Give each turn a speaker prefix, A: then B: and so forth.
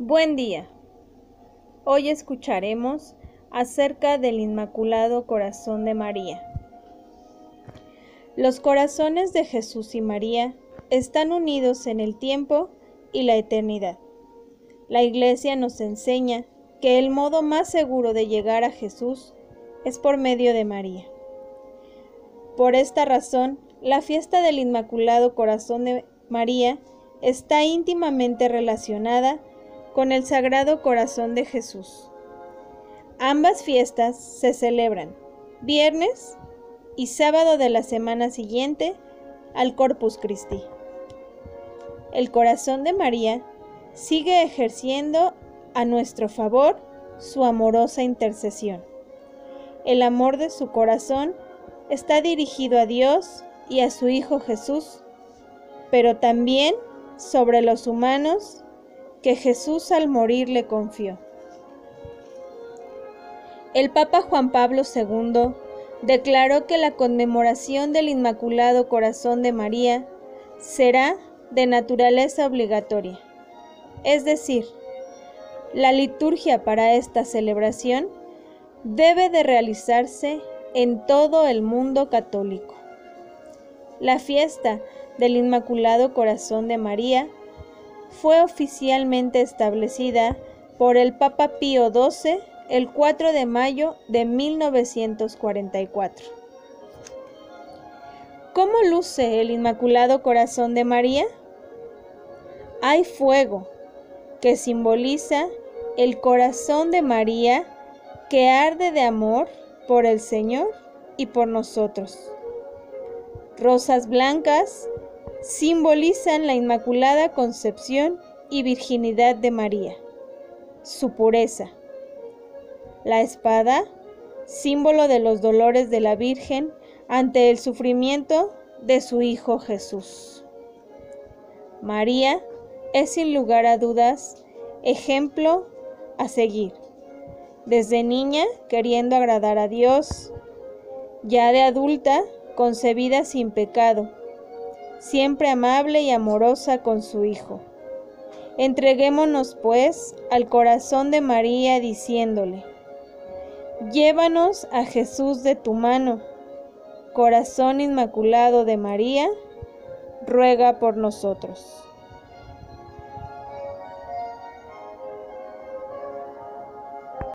A: Buen día. Hoy escucharemos acerca del Inmaculado Corazón de María. Los corazones de Jesús y María están unidos en el tiempo y la eternidad. La Iglesia nos enseña que el modo más seguro de llegar a Jesús es por medio de María. Por esta razón, la fiesta del Inmaculado Corazón de María está íntimamente relacionada con el Sagrado Corazón de Jesús. Ambas fiestas se celebran viernes y sábado de la semana siguiente al Corpus Christi. El corazón de María sigue ejerciendo a nuestro favor su amorosa intercesión. El amor de su corazón está dirigido a Dios y a su Hijo Jesús, pero también sobre los humanos que Jesús al morir le confió. El Papa Juan Pablo II declaró que la conmemoración del Inmaculado Corazón de María será de naturaleza obligatoria, es decir, la liturgia para esta celebración debe de realizarse en todo el mundo católico. La fiesta del Inmaculado Corazón de María fue oficialmente establecida por el Papa Pío XII el 4 de mayo de 1944. ¿Cómo luce el Inmaculado Corazón de María? Hay fuego que simboliza el corazón de María que arde de amor por el Señor y por nosotros. Rosas blancas simbolizan la Inmaculada Concepción y Virginidad de María, su pureza. La espada, símbolo de los dolores de la Virgen ante el sufrimiento de su Hijo Jesús. María es sin lugar a dudas ejemplo a seguir. Desde niña queriendo agradar a Dios, ya de adulta concebida sin pecado siempre amable y amorosa con su Hijo. Entreguémonos, pues, al corazón de María diciéndole, Llévanos a Jesús de tu mano, corazón inmaculado de María, ruega por nosotros.